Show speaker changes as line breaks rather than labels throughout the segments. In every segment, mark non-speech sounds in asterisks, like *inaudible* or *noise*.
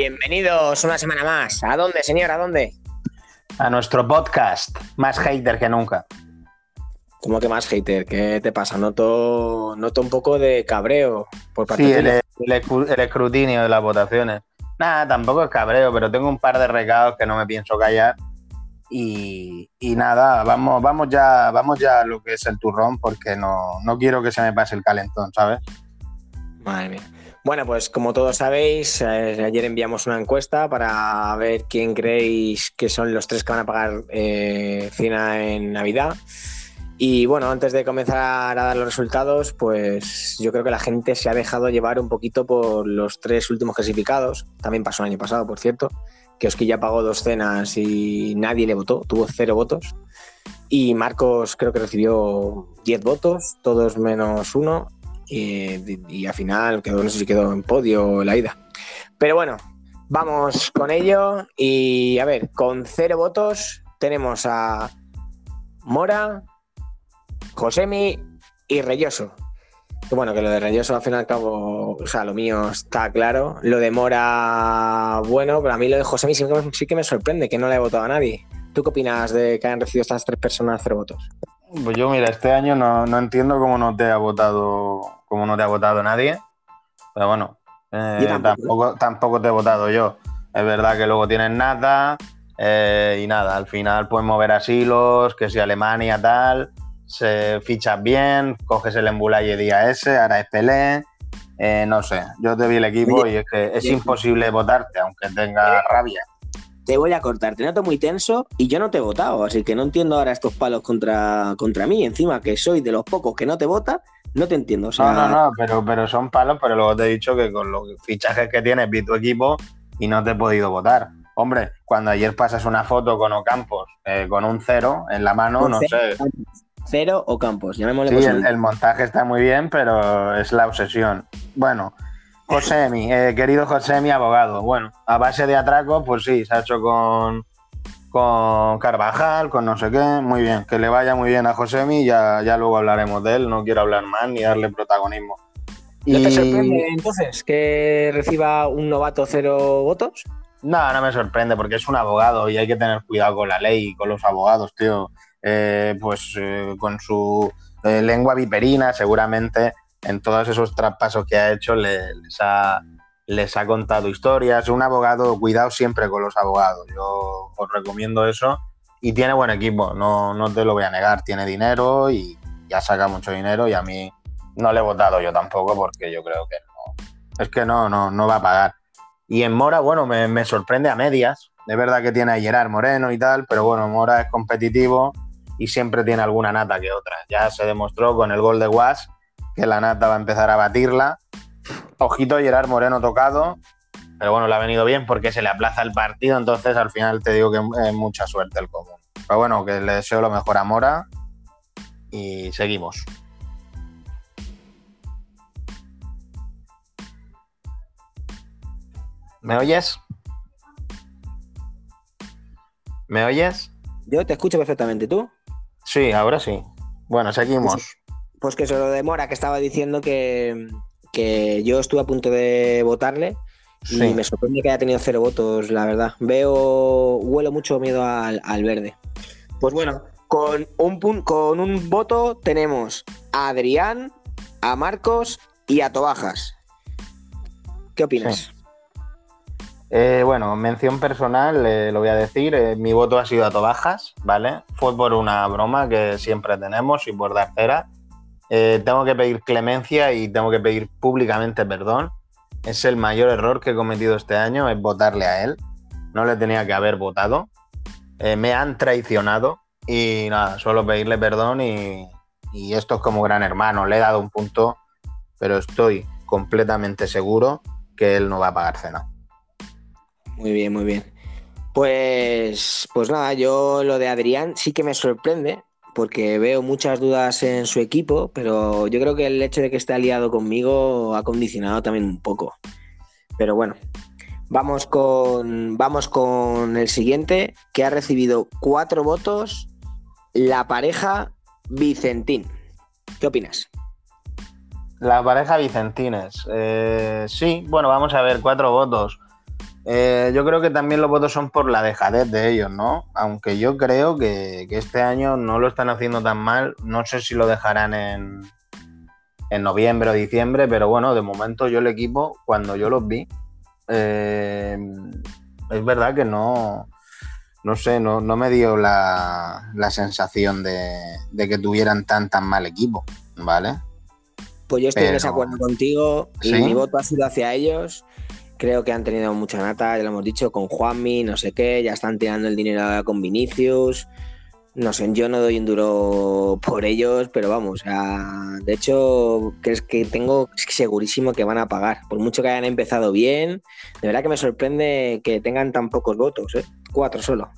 Bienvenidos una semana más. ¿A dónde, señor? ¿A dónde?
A nuestro podcast, más hater que nunca.
¿Cómo que más hater? ¿Qué te pasa? Noto, noto un poco de cabreo por parte
Sí,
tuya.
el, el- el escrutinio de las votaciones. Nada, tampoco es cabreo, pero tengo un par de recados que no me pienso callar. Y, y nada, vamos, vamos ya, vamos ya a lo que es el turrón, porque no, no quiero que se me pase el calentón, ¿sabes?
Madre mía. Bueno, pues como todos sabéis, eh, ayer enviamos una encuesta para ver quién creéis que son los tres que van a pagar eh, cena en Navidad. Y bueno, antes de comenzar a dar los resultados, pues yo creo que la gente se ha dejado llevar un poquito por los tres últimos clasificados. También pasó el año pasado, por cierto, que Osquilla pagó dos cenas y nadie le votó, tuvo cero votos. Y Marcos creo que recibió 10 votos, todos menos uno. Y, y al final quedó, no sé si quedó en podio la ida. Pero bueno, vamos con ello. Y a ver, con cero votos tenemos a Mora, Josemi y Reyoso. Bueno, que lo de Reyoso al fin y al cabo, o sea, lo mío está claro. Lo de Mora, bueno, pero a mí lo de Josemi sí sí que me sorprende, que no le he votado a nadie. ¿Tú qué opinas de que hayan recibido estas tres personas cero votos?
Pues yo, mira, este año no, no entiendo cómo no te ha votado, cómo no te ha votado nadie. Pero bueno, eh,
Yo tampoco.
tampoco, tampoco te he votado yo. Es verdad que luego tienes nada eh, y nada, al final puedes mover asilos, que si Alemania tal, se fichas bien, coges el embulaye día ese, ahora es Pelé, eh, no sé, yo te vi el equipo
Oye,
y es que es imposible votarte, aunque tenga rabia.
Te voy a cortar, te noto muy tenso y yo no te he votado, así que no entiendo ahora estos palos contra, contra mí. Encima que soy de los pocos que no te vota, no te entiendo. O sea,
No, no, no, pero, pero son palos, pero luego te he dicho que con los fichajes que tienes vi tu equipo y no te he podido votar. Hombre, cuando ayer pasas una foto con Ocampos eh, con un cero en la mano,
un
no
cero,
sé.
Cero o Campos, llamémosle
Sí, el, el montaje está muy bien, pero es la obsesión. Bueno, Josemi, eh, querido Josemi, abogado. Bueno, a base de atraco, pues sí, se ha hecho con, con Carvajal, con no sé qué. Muy bien, que le vaya muy bien a Josemi, ya, ya luego hablaremos de él. No quiero hablar más ni darle protagonismo.
¿No te sorprende entonces que reciba un novato cero votos?
No, no me sorprende porque es un abogado y hay que tener cuidado con la ley y con los abogados, tío. Eh, pues eh, con su eh, lengua viperina, seguramente en todos esos traspasos que ha hecho le- les, ha, les ha contado historias. Un abogado, cuidado siempre con los abogados. Yo os recomiendo eso. Y tiene buen equipo, no, no te lo voy a negar. Tiene dinero y ya saca mucho dinero y a mí no le he votado yo tampoco porque yo creo que no. Es que no, no, no va a pagar. Y en Mora, bueno, me, sorprende a medias. Es verdad que tiene a Gerard Moreno y tal, pero bueno, Mora es competitivo y siempre tiene alguna nata que otra. Ya se demostró con el gol de Guas que la nata va a empezar a batirla. Ojito Gerard Moreno tocado, pero bueno, le ha venido bien porque se le aplaza el partido, entonces al final te digo que es mucha suerte el común. Pero bueno, que le deseo lo mejor a Mora y seguimos. ¿Me oyes? ¿Me oyes?
Yo te escucho perfectamente, ¿tú?
Sí, ahora sí. Bueno, seguimos.
Pues que eso lo de Mora, que estaba diciendo que, que yo estuve a punto de votarle y
Sí.
me sorprende que haya tenido cero votos, la verdad. Veo, huelo mucho miedo al, al verde. Pues bueno, con un, pun- con un voto tenemos a Adrián, a Marcos y a Tobajas. ¿Qué opinas?
Sí. Eh, bueno, mención personal, eh, lo voy a decir. eh, mi voto ha sido a Tobajas, ¿vale? Fue por una broma que siempre tenemos y por dar cera. Eh, tengo que pedir clemencia y tengo que pedir públicamente perdón. Es el mayor error que he cometido este año, es votarle a él. No le tenía que haber votado. Eh, me han traicionado y nada, solo pedirle perdón y, y esto es como gran hermano. Le he dado un punto, pero estoy completamente seguro que él no va a pagar cena.
Muy bien, muy bien. Pues, pues nada, yo lo de Adrián sí que me sorprende, porque veo muchas dudas en su equipo, pero yo creo que el hecho de que esté aliado conmigo ha condicionado también un poco. Pero bueno, vamos con, vamos con el siguiente, que ha recibido cuatro votos, la pareja Vicentín. ¿Qué opinas?
La pareja Vicentines. Eh, sí, bueno, vamos a ver, cuatro votos. Eh, yo creo que también los votos son por la dejadez de ellos, ¿no? Aunque yo creo que, este año no lo están haciendo tan mal. No sé si lo dejarán en, en noviembre o diciembre, pero bueno, de momento yo el equipo, cuando yo los vi, eh, es verdad que no, no sé, no, me dio la, sensación de, que tuvieran tan tan mal equipo, ¿vale?
Pues yo estoy en desacuerdo contigo y mi voto ha sido hacia ellos Creo que han tenido mucha nata, ya lo hemos dicho, con Juanmi, no sé qué, ya están tirando el dinero con Vinicius. No sé, yo no doy un duro por ellos, pero vamos, de hecho, crees que tengo segurísimo que van a pagar. Por mucho que hayan empezado bien, de verdad que me sorprende que tengan tan pocos votos, ¿eh? cuatro solo.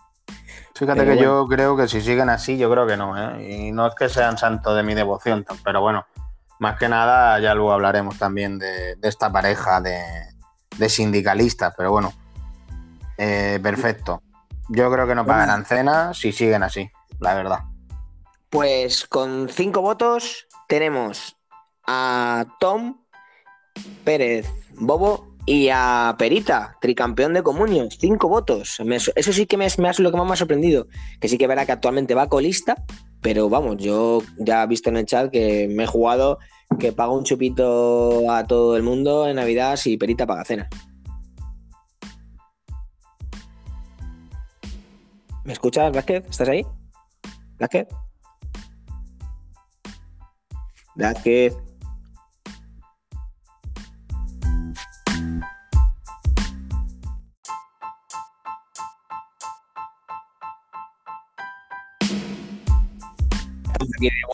Fíjate que yo creo que si siguen así, yo creo que no, ¿eh? Y no es que sean santos de mi devoción, pero bueno, más que nada ya luego hablaremos también de esta pareja de, de sindicalistas, pero bueno, eh, perfecto. Yo creo que no pagarán cena si siguen así, la verdad.
Pues con cinco votos tenemos a Tom Pérez Bobo y a Perita, tricampeón de comunios, cinco votos. eso sí que me, me lo que más me ha sorprendido. Que sí que verá que actualmente va colista, pero vamos, yo ya he visto en el chat que me he jugado que pago un chupito a todo el mundo en Navidad si Perita paga cena. ¿Me escuchas, Vázquez? ¿Estás ahí? ¿Vázquez? Vázquez.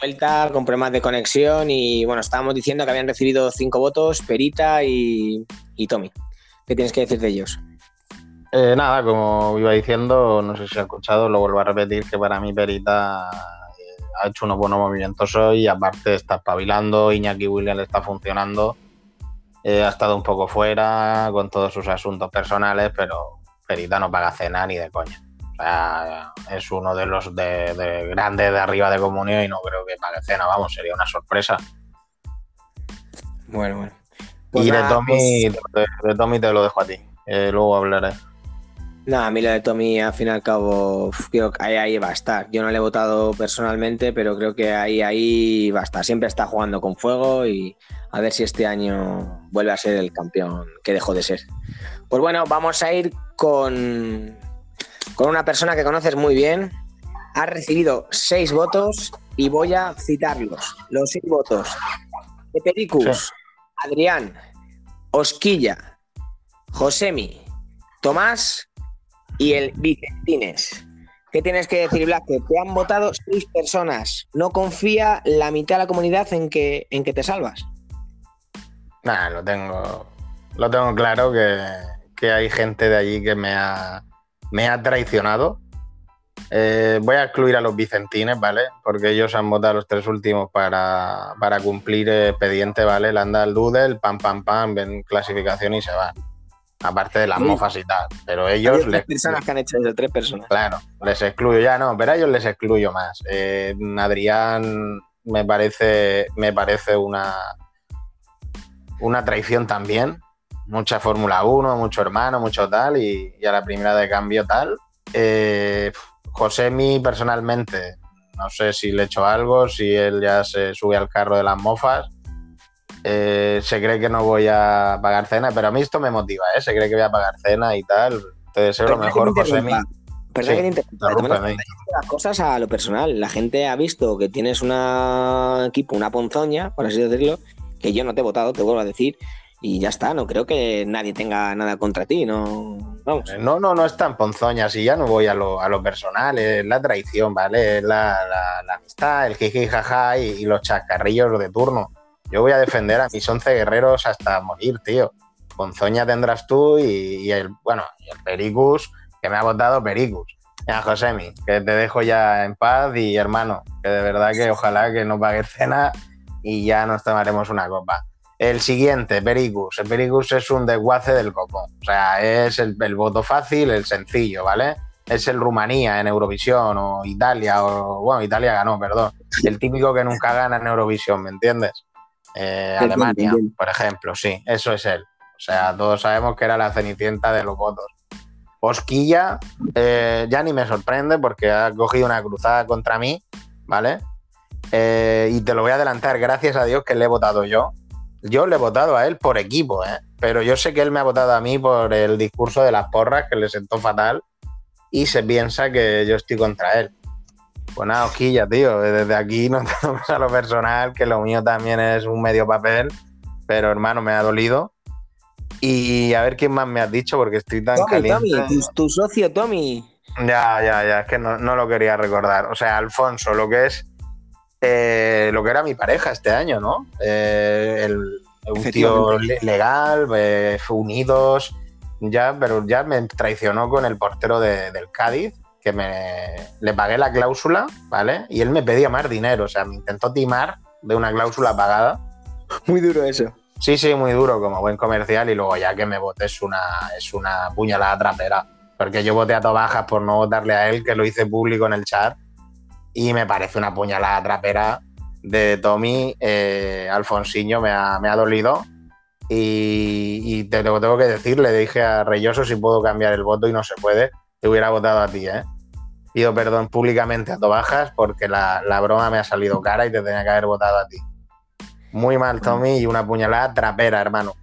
Vuelta con problemas de conexión y bueno, estábamos diciendo que habían recibido cinco votos, Perita y, Tommy. ¿Qué tienes que decir de ellos?
Eh, nada, como iba diciendo, no sé si ha escuchado, lo vuelvo a repetir, que para mí Perita eh, ha hecho unos buenos movimientos hoy y aparte está espabilando, Iñaki Williams está funcionando, eh, ha estado un poco fuera con todos sus asuntos personales, pero Perita no paga cena ni de coña es uno de los de, grandes de arriba de comunión y no creo que pague cena, vamos, sería una sorpresa.
Bueno, bueno.
y de, Tommy, pues- de, Tommy te lo dejo a ti, luego hablaré.
Nada, a mí lo de Tommy, al fin y al cabo, creo que ahí, ahí va a estar. Yo no le he votado personalmente, pero creo que ahí, ahí va a estar. Siempre está jugando con fuego y a ver si este año vuelve a ser el campeón que dejó de ser. Pues bueno, vamos a ir con con una persona que conoces muy bien. Ha recibido seis votos y voy a citarlos. Los seis votos de Pericus, Adrián, Osquilla, Josemi, Tomás y el Vicentines. ¿Qué tienes que decir, Black? Que te han votado seis personas. No confía la mitad de la comunidad en que, en que te salvas.
Nada, lo tengo, lo tengo claro que, que hay gente de allí que me ha, me ha traicionado. Eh, voy a excluir a los vicentines, ¿vale? Porque ellos han votado los tres últimos para, cumplir expediente, ¿vale? Le anda el doodle, pam, pam, pam, ven clasificación y se van. Aparte de las mofas y tal. Pero ellos.
Hay tres personas que han hecho eso, tres personas.
Claro, les excluyo ya, no, pero a ellos les excluyo más. Eh, Adrián me parece, me parece una, una traición también mucha Fórmula 1, mucho hermano, mucho tal, y, a la primera de cambio tal. Eh, Josemi, personalmente, no sé si le he hecho algo, si él ya se sube al carro de las mofas. Eh, se cree que no voy a pagar cena, pero a mí esto me motiva, ¿eh? Se cree que voy a pagar cena y tal. Te deseo lo mejor, Josemi.
Perdón que te las cosas a lo personal. La gente ha visto que tienes un equipo, una ponzoña, por así decirlo, que yo no te he votado, te vuelvo a decir, y ya está, no creo que nadie tenga nada contra ti, no, vamos.
Eh, no, no, no es tan ponzoña, si ya no voy a lo, a lo personal, es la traición, ¿vale? Es la, amistad, el jiji jaja y, y, los chascarrillos de turno. Yo voy a defender a mis once guerreros hasta morir, tío. Ponzoña tendrás tú y, el, bueno, y el Pericus, que me ha votado Pericus. Ya, Josemi, que te dejo ya en paz y hermano, que de verdad que ojalá que no pagues cena y ya nos tomaremos una copa. El siguiente, Pericus. El Pericus es un desguace del copón. O sea, es el, voto fácil, el sencillo, ¿vale? Es el Rumanía en Eurovisión o Italia, o bueno, Italia ganó, perdón. El típico que nunca gana en Eurovisión, ¿me entiendes? Eh, Alemania, por ejemplo, sí, eso es él. O sea, todos sabemos que era la cenicienta de los votos. Osquilla, eh, ya ni me sorprende porque ha cogido una cruzada contra mí, ¿vale? Eh, y te lo voy a adelantar, gracias a Dios que le he votado yo. Yo le he votado a él por equipo, ¿eh? Pero yo sé que él me ha votado a mí por el discurso de las porras que le sentó fatal y se piensa que yo estoy contra él. Pues nada, Osquilla, tío, desde aquí *laughs* no tenemos a lo personal, que lo mío también es un medio papel, pero hermano, me ha dolido y a ver quién más me has dicho, porque estoy tan caliente.
Tommy, tu, socio Tommy.
Ya, ya, ya, es que no, lo quería recordar. O sea, Alfonso, lo que es. Eh, lo que era mi pareja este año, ¿no? Eh, el, un tío legal, eh, unidos, ya, pero ya me traicionó con el portero del Cádiz, que me le pagué la cláusula, ¿vale? Y él me pedía más dinero, o sea, me intentó timar de una cláusula pagada.
Muy duro eso.
Sí, sí, muy duro como buen comercial y luego ya que me voté es una, es una puñalada trapera. Porque yo voté a Tobajas por no votarle a él, que lo hice público en el chat. Y me parece una puñalada trapera de Tommy. Eh, Alfonsiño me ha, me ha dolido. Y, te lo tengo que decir, le dije a Reyoso si puedo cambiar el voto y no se puede. Te hubiera votado a ti, ¿eh? Pido perdón públicamente a Tobajas porque la, la broma me ha salido cara y te tenía que haber votado a ti. Muy mal, Tommy, y una puñalada trapera, hermano.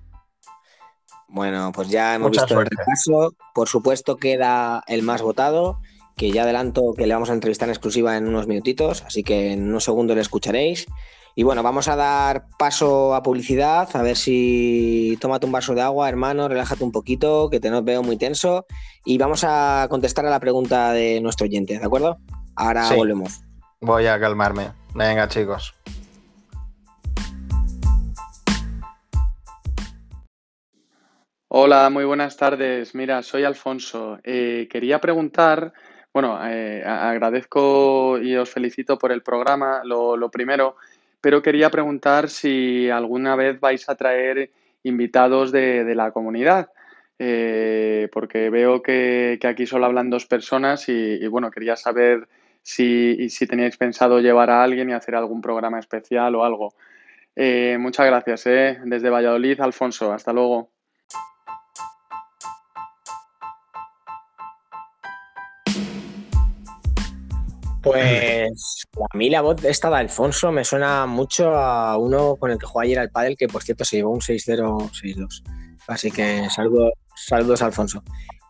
Bueno, pues ya hemos visto el repaso. Por supuesto, queda el más votado, que ya adelanto que le vamos a entrevistar en exclusiva en unos minutitos, así que en unos segundos le escucharéis. Y bueno, vamos a dar paso a publicidad, a ver si tómate un vaso de agua, hermano, relájate un poquito, que te nos veo muy tenso. Y vamos a contestar a la pregunta de nuestro oyente, ¿de acuerdo? Ahora volvemos.
Voy a calmarme. Venga, chicos.
Hola, muy buenas tardes. Mira, soy Alfonso. Eh, quería preguntar, bueno, eh, agradezco y os felicito por el programa, lo, primero, pero quería preguntar si alguna vez vais a traer invitados de, la comunidad, eh, porque veo que, aquí solo hablan dos personas y, bueno, quería saber si, si, teníais pensado llevar a alguien y hacer algún programa especial o algo. muchas gracias, desde Valladolid, Alfonso. Hasta luego.
Pues a mí la voz esta de Alfonso me suena mucho a uno con el que jugó ayer al pádel, que por cierto se llevó un 6-0-6-2. Así que saludos, saludos Alfonso.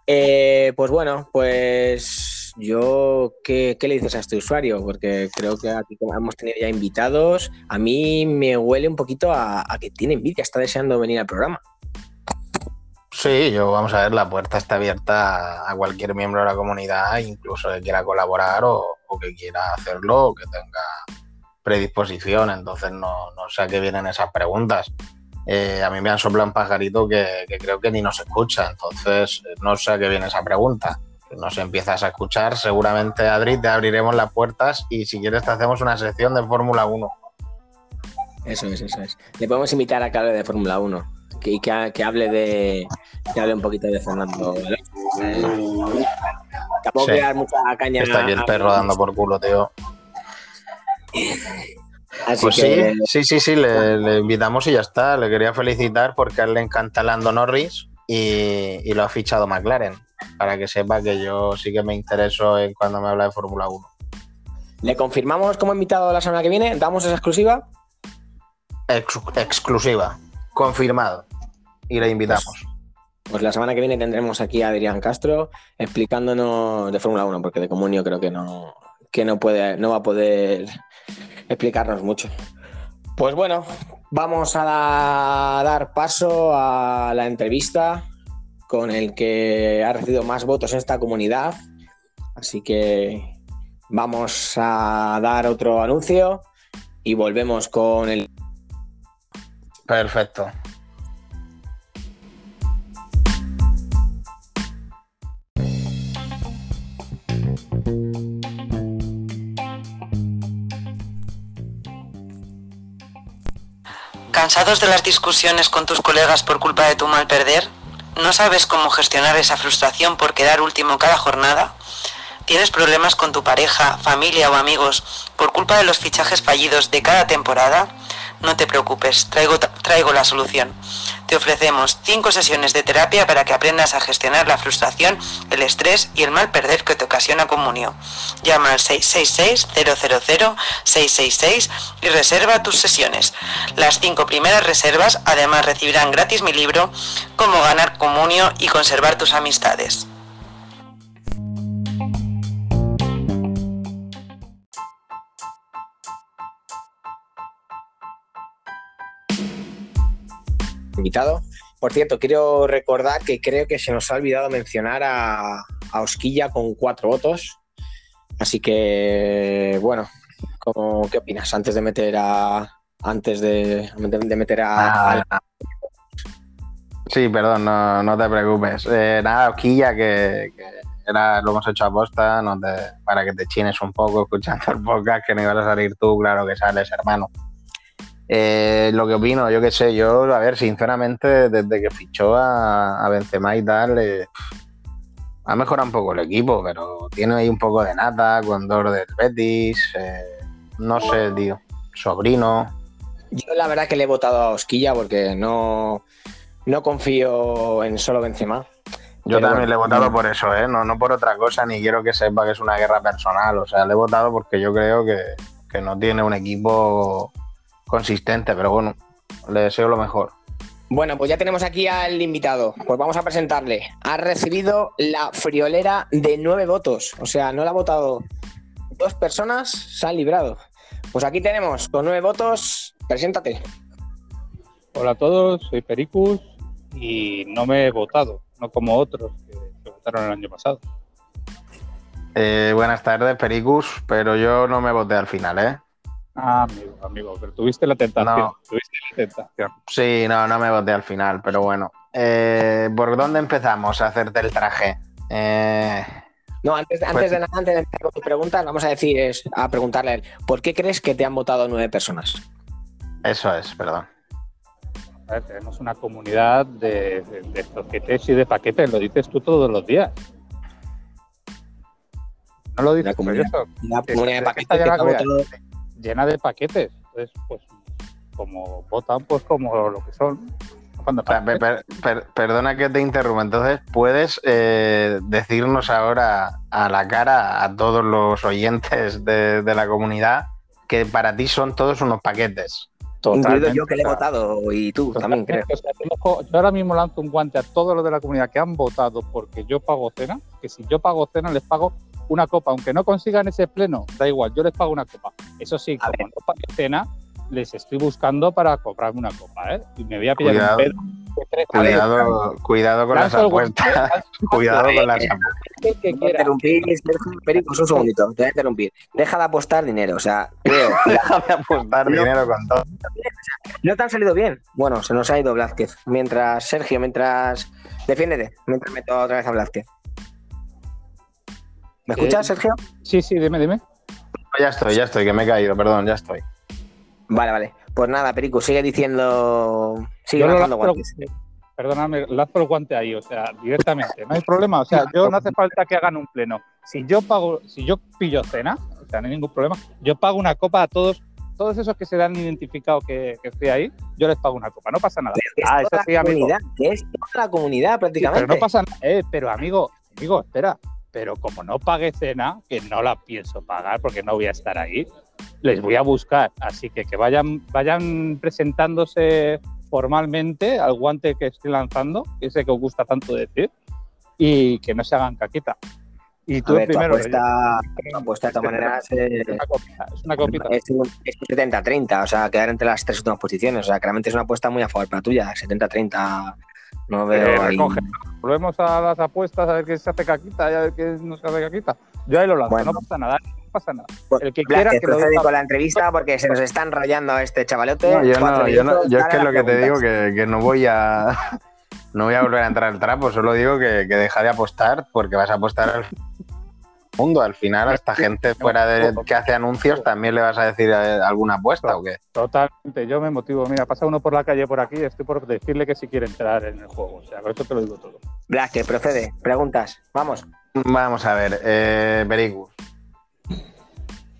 Eh, pues bueno, pues yo, ¿qué, le dices a este usuario? Porque creo que aquí hemos tenido ya invitados. A mí me huele un poquito a, a que tiene envidia, está deseando venir al programa.
Sí, yo vamos a ver, la puerta está abierta a cualquier miembro de la comunidad, incluso que quiera colaborar o, que quiera hacerlo que tenga predisposición. Entonces no, sé a qué vienen esas preguntas. Eh, a mí me han soplado un pajarito que, creo que ni nos escucha, entonces no sé a qué viene esa pregunta. Si nos empiezas a escuchar, seguramente Adri te abriremos las puertas y si quieres te hacemos una sección de Fórmula 1.
Eso es, eso es. Le podemos invitar a que hable de Fórmula 1 y que, hable de que hable un poquito de Fernando. Tampoco sí. mucha caña.
Está aquí el perro dando por culo, tío. pues sí, sí, sí, sí, le, invitamos y ya está. Le quería felicitar porque a él le encanta Lando Norris y, lo ha fichado McLaren. Para que sepa que yo sí que me intereso en cuando me habla de Fórmula 1.
¿Le confirmamos como invitado la semana que viene? ¿Damos esa exclusiva?
exclusiva. Confirmado. Y le invitamos.
Pues, la semana que viene tendremos aquí a Adrián Castro explicándonos de Fórmula 1, porque de comunio creo que no, que no puede, no va a poder explicarnos mucho. Pues bueno, vamos a dar paso a la entrevista con el que ha recibido más votos en esta comunidad. Así que vamos a dar otro anuncio y volvemos con el
Perfecto.
¿Cansados de las discusiones con tus colegas por culpa de tu mal perder? ¿No sabes cómo gestionar esa frustración por quedar último cada jornada? ¿Tienes problemas con tu pareja, familia o amigos por culpa de los fichajes fallidos de cada temporada? No te preocupes, traigo, traigo la solución. Te ofrecemos 5 sesiones de terapia para que aprendas a gestionar la frustración, el estrés y el mal perder que te ocasiona Comunio. Llama al 666-000-666 y reserva tus sesiones. Las 5 primeras reservas además recibirán gratis mi libro Cómo ganar Comunio y conservar tus amistades.
Invitado. Por cierto, quiero recordar que creo que se nos ha olvidado mencionar a, a Osquilla con cuatro votos. Así que, bueno, ¿cómo, ¿qué opinas? Antes de meter a. Antes de, de meter a.
Ah, Sí, perdón, no, no te preocupes. Eh, nada, Osquilla, que, que era, lo hemos hecho a posta no te, para que te chines un poco escuchando el podcast, que no ibas a salir tú, claro que sales, hermano. Eh, lo que opino, yo qué sé, yo, a ver, sinceramente, desde que fichó a, a Benzema y tal, eh, ha mejorado un poco el equipo, pero tiene ahí un poco de nata, Condor del Betis, eh, no sé, tío, sobrino.
Yo la verdad que le he votado a Osquilla porque no, no confío en solo Benzema.
Yo
Pero
también
bueno,
le he votado
mm.
por eso, ¿eh? No, no por otra cosa, ni quiero que sepa que es una guerra personal. O sea, le he votado porque yo creo que, que no tiene un equipo consistente, pero bueno, le deseo lo mejor.
Bueno, pues ya tenemos aquí al invitado. Pues vamos a presentarle. Ha recibido la friolera de nueve votos. O sea, no la ha votado dos personas, se han librado. Pues aquí tenemos con nueve votos. Preséntate.
Hola a todos, soy Pericus y no me he votado, no como otros que se votaron el año pasado.
Eh, buenas tardes, Pericus, pero yo no me voté al final, ¿eh?
Ah, amigo, amigo, pero tuviste la tentación,
No.
tuviste la tentación.
Sí, no, no me voté al final, pero bueno. Eh, ¿Por dónde empezamos a hacerte el traje? Eh,
No, antes,
Pues
antes de nada, antes de empezar con tus preguntas, vamos a decir, es, a preguntarle a él, ¿por qué crees que te han votado nueve personas?
eso es, perdón.
A ver, tenemos una comunidad de, de, de paquetes y de paquetes, lo dices tú todos los días. No lo
La
dices
comunidad. La
Que
comunidad de paquetes que te ha votado.
Llena de paquetes. Entonces, pues, como votan, pues como lo que son.
Per- per- per- perdona que te interrumpa. Entonces, ¿puedes eh, decirnos ahora a la cara a todos los oyentes de, de la comunidad que para ti son todos unos paquetes?
Incluido
Totalmente,
yo que le he votado y tú también, creo.
O sea, yo cojo- yo ahora mismo lanzo un guante a todos los de la comunidad que han votado porque yo pago cena, que si yo pago cena les pago una copa, aunque no consigan ese pleno, da igual, yo les pago una copa. Eso sí,
A
como no pague cena, les estoy buscando para comprarme una copa, ¿eh? Y me voy a pillar
Cuidado.
un pedo tres ver,
Cuidado, *laughs* cuidado con las apuestas. Cuidado con las apuestas.
que
interrumpir, un segundito, te voy a interrumpir. Deja de apostar dinero, o sea, creo, *laughs*
Déjame apostar
No.
dinero con todo.
no te han salido bien. Bueno, se nos ha ido Blázquez. Mientras, Sergio, mientras. Defiéndete, mientras meto otra vez a Blázquez. ¿Me escuchas,
Eh,
Sergio?
Sí, sí, dime, dime.
Ya estoy, ya estoy, que me he caído, perdón, ya estoy.
Vale, vale. Pues nada, Perico, sigue diciendo. Sigue lanzando
lanzo-
guantes.
Perdóname, lanzo el guante ahí, o sea, directamente. No hay problema, o sea, yo no hace falta que hagan un pleno. Si yo pago, si yo pillo cena, o sea, no hay ningún problema, yo pago una copa a todos, todos esos que se dan identificado que, que estoy ahí, yo les pago una copa, no pasa nada.
Es
Ah,
toda
eso
la
sí, amigo.
comunidad, que es toda la comunidad
Sí,
prácticamente.
pero no pasa nada. Eh, pero amigo, amigo, espera. Pero como no pague cena, que no la pienso pagar porque no voy a estar ahí, les voy a buscar. Así que que vayan, vayan presentándose formalmente al guante que estoy lanzando, que sé que os gusta tanto decir, y que no se hagan caquita. Y
A
tú
ver, tu
primero.
apuesta, tu apuesta de todas maneras eh,
Es una copita. Es una copita.
es un, es un 70-30, o sea, quedar entre las tres últimas posiciones. O sea, claramente es una apuesta muy a favor para tuya. 70-30, no veo
Eh,
ahí.
recoge. Volvemos a las apuestas a ver qué se hace caquita y a ver qué no se hace caquita. Yo ahí lo lanzo,
Bueno.
no pasa nada, no pasa nada. El que quiera que lo diga.
con la entrevista porque se nos está enrollando este chavalote.
No, yo,
Cuatro
no, yo, no-
minutos,
yo es que
las
lo que te digo que, que no voy a *laughs* no voy a volver a entrar al trapo, solo digo que, que deja de apostar porque vas a apostar al mundo. Al final, a esta gente fuera de que hace anuncios también le vas a decir eh, alguna apuesta o qué.
Totalmente, yo me motivo. Mira, pasa uno por la calle por aquí estoy por decirle que si quiere entrar en el juego. O sea, con eso te lo digo todo.
Blázquez, procede. Preguntas. Vamos.
Vamos a ver, eh.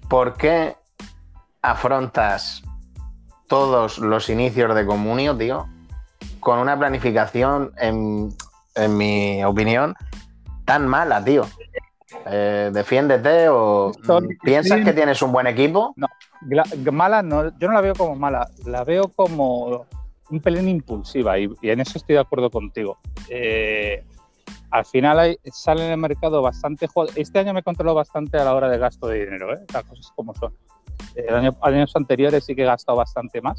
¿Por qué afrontas todos los inicios de Comunio, tío, con una planificación, en, en mi opinión, tan mala, tío. Eh, defiéndete o
Son-
piensas
sí.
que tienes un buen equipo.
Gla- Mala no, yo no la veo como mala, la veo como un pelín impulsiva y, y en eso estoy de acuerdo contigo. Eh, al final hay, sale en el mercado bastante. Este año me controló bastante a la hora de gasto de dinero, ¿eh? las cosas como son. Eh, el año- años anteriores sí que he gastado bastante más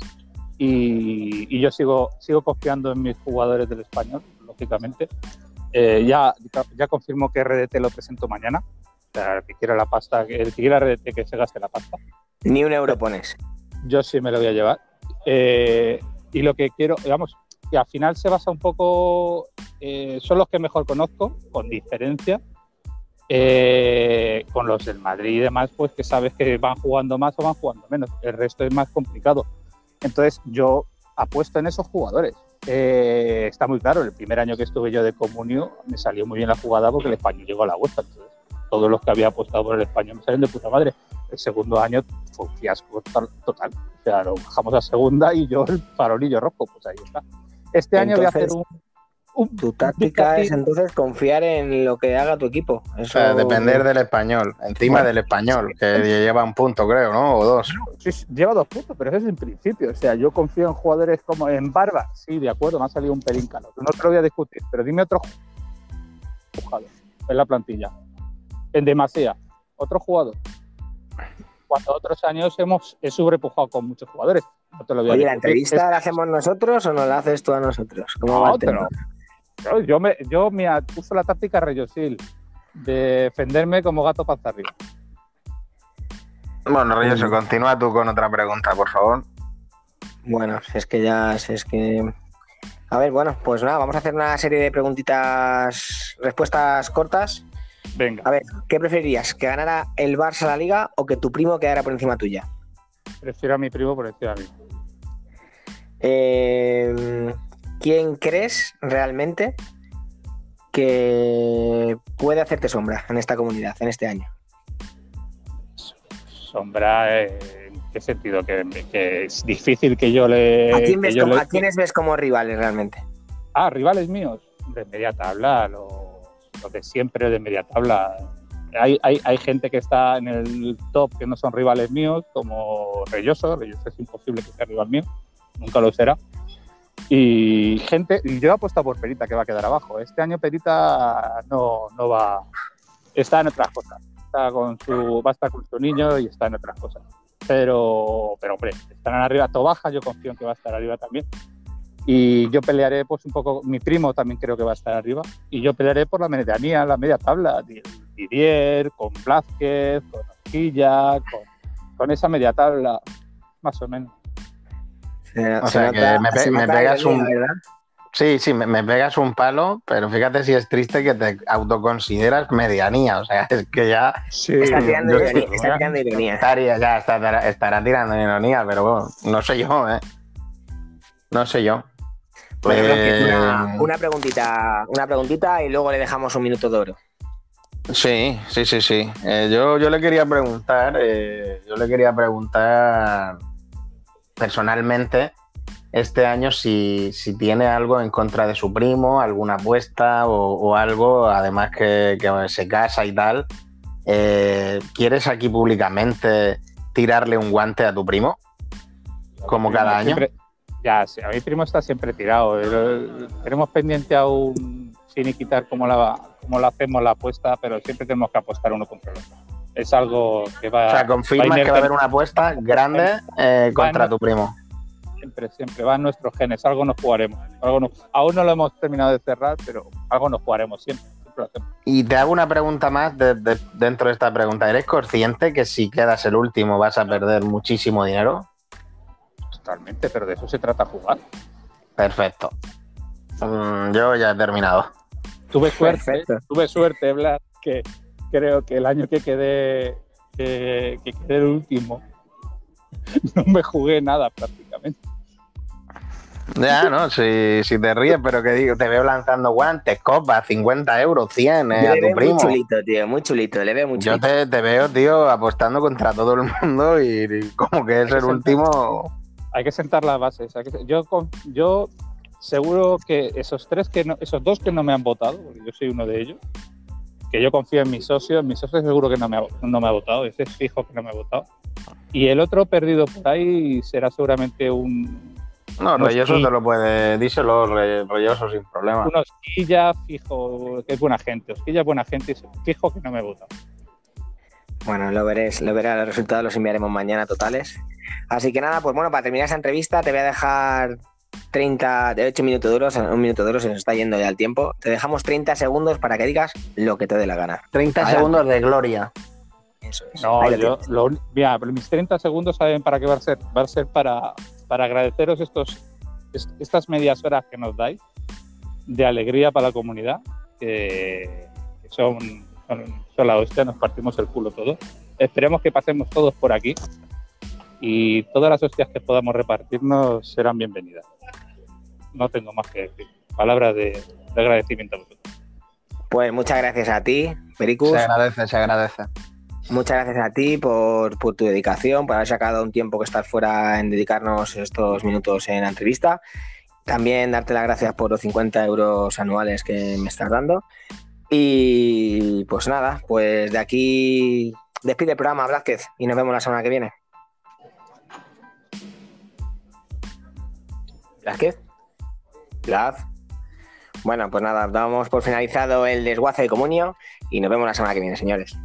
y, y yo sigo, sigo confiando en mis jugadores del español, lógicamente. Eh, ya, ya confirmo que RDT lo presento mañana. O sea, el que quiera la pasta, el que quiera RDT que se gaste la pasta
Ni un euro pones.
yo sí me lo voy a llevar. Eh, y lo que quiero, digamos, que al final se basa un poco, eh, son los que mejor conozco, con diferencia, eh, con los del Madrid y demás, pues que sabes que van jugando más o van jugando menos. El resto es más complicado. Entonces yo apuesto en esos jugadores. Eh, está muy claro, el primer año que estuve yo de comunio me salió muy bien la jugada porque el español llegó a la vuelta. Entonces, todos los que había apostado por el español me salieron de puta madre. El segundo año fue un fiasco total. total. O sea, lo bajamos a segunda y yo el farolillo rojo, pues ahí está. Este año voy a hacer un
Tu táctica es entonces confiar en lo que haga tu equipo.
O sea, depender del español, encima
Bueno,
del español, que lleva un punto, creo, ¿no? O dos.
Sí, lleva dos puntos, pero eso es en principio. O sea, yo confío en jugadores como en Barba. Sí, de acuerdo, me ha salido un pelín caro. No te lo voy a discutir, pero dime otro jugador en la plantilla. En demasía, otro jugador. Cuando otros años hemos he sobrepujado con muchos jugadores. No te lo voy a
Oye, ¿la entrevista la hacemos nosotros o no la haces tú a nosotros? ¿Cómo va el tema?
Yo me, yo mira, uso la táctica Reyosil de defenderme como gato panza arriba.
Bueno, Reyes, continúa tú con otra pregunta, por favor.
Bueno, si es que ya, si es que... A ver, bueno, pues nada, vamos a hacer una serie de preguntitas, respuestas cortas.
Venga,
A ver, ¿qué preferirías? ¿Que ganara el Barça la Liga o que tu primo quedara por encima tuya?
prefiero a mi primo por encima de mí.
Eh, ¿Quién crees realmente que puede hacerte sombra en esta comunidad, en este año?
Sombra, eh, ¿en qué sentido? Que, que es difícil que yo le.
¿A, quién ves como-
le-
¿A quiénes ves como rivales realmente?
Ah, rivales míos, de media tabla, los, los de siempre de media tabla. Hay, hay, hay gente que está en el top que no son rivales míos, como Reyoso. Reyoso es imposible que sea rival mío, nunca lo será. Y gente, yo he apostado por Perita que va a quedar abajo. Este año Perita no, no va, está en otras cosas. Está con su, va a estar con su niño y está en otras cosas. Pero, pero hombre, estarán arriba. Tobaja, yo confío en que va a estar arriba también. Y yo pelearé, pues un poco, mi primo también creo que va a estar arriba. Y yo pelearé por la medianía, la media tabla. Di- Didier, con Blázquez, con Asquilla, con, con esa media tabla, más o menos.
Se-
O
se
sea, que me pe-
se
me
nota
pegas un-. Sí, sí, me, me pegas un palo, pero fíjate si es triste que te autoconsideras medianía. O sea, *laughs* es que ya
Sí,
Está tirando ironía.
sí,
está
ya.
tirando ironía.
estaría, ya estará, estará tirando ironía, pero bueno, no sé yo, ¿eh? No sé yo.
Bueno,
Eh,
una, una preguntita, una preguntita y luego le dejamos un minuto de oro.
Sí, sí, sí, sí. Eh, yo, yo le quería preguntar, eh, yo le quería preguntar personalmente este año si, si tiene algo en contra de su primo, alguna apuesta o, o algo, además que, que se casa y tal. Eh, ¿Quieres aquí públicamente tirarle un guante a tu primo? Como cada año.
Siempre- ya, sí, a mi primo está siempre tirado. El- tenemos pendiente aún sin quitar cómo la, cómo la hacemos la apuesta, pero siempre tenemos que apostar uno contra el otro. Es algo que va,
O sea, confirmas
va
que va a haber una apuesta grande eh, contra tu primo.
siempre, siempre va en nuestros genes. Algo nos jugaremos. Algo nos- aún no lo hemos terminado de cerrar, pero algo nos jugaremos siempre. siempre lo hacemos.
Y te hago una pregunta más de- de- dentro de esta pregunta. ¿Eres consciente que si quedas el último vas a perder muchísimo dinero?
Totalmente, pero de eso se trata jugar.
Perfecto. Mm, yo ya he terminado.
Tuve suerte,
Perfecto.
tuve suerte, Blas, que creo que el año que quedé, que, que quedé el último, *laughs* no me jugué nada prácticamente.
Ya, ¿no? Si, si te ríes, pero que digo, te veo lanzando guantes, copas, 50 euros, 100 eh, a tu
veo muy
primo.
chulito, tío, muy chulito, le veo muy
Yo te, te veo, tío, apostando contra todo el mundo y, y como que es el último.
hay que sentar las bases. hay que- yo, con- yo seguro que esos tres que no- esos dos que no me han votado, porque yo soy uno de ellos, que yo confío en mi socio, en mi socio seguro que no me ha, no me ha votado, ese es fijo que no me ha votado. Y el otro perdido por ahí será seguramente un,
No,
sí.
te lo puede, díselo, Re- Rolloso sin problema.
un Osquilla fijo, que es buena gente. Osquilla es buena gente y fijo que no me ha votado.
Bueno, lo veréis, lo verás, los resultados los enviaremos mañana totales. Así que nada, pues bueno, para terminar esa entrevista te voy a dejar 30, de 8 minutos duros, un minuto duro se nos está yendo ya el tiempo. Te dejamos 30 segundos para que digas lo que te dé la gana.
30
Adelante.
segundos de gloria.
Eso es.
No,
lo
yo, lo mira, mis 30 segundos saben para qué va a ser. Va a ser para, para agradeceros estos, es- estas medias horas que nos dais de alegría para la comunidad, que, que son, son, son la hostia, nos partimos el culo todos. Esperemos que pasemos todos por aquí y todas las hostias que podamos repartirnos serán bienvenidas. No tengo más que decir. Palabras de, de agradecimiento a vosotros.
Pues muchas gracias a ti, Pericus.
Se agradece, se agradece.
Muchas gracias a ti por, por tu dedicación, por haber sacado un tiempo que estás fuera en dedicarnos estos minutos en la entrevista. También darte las gracias por los 50 euros anuales que me estás dando. Y pues nada, pues de aquí despide el programa, Blázquez, y nos vemos la semana que viene. Blázquez. Blaz. Bueno, pues nada, damos por finalizado el desguace de comunio y nos vemos la semana que viene, señores.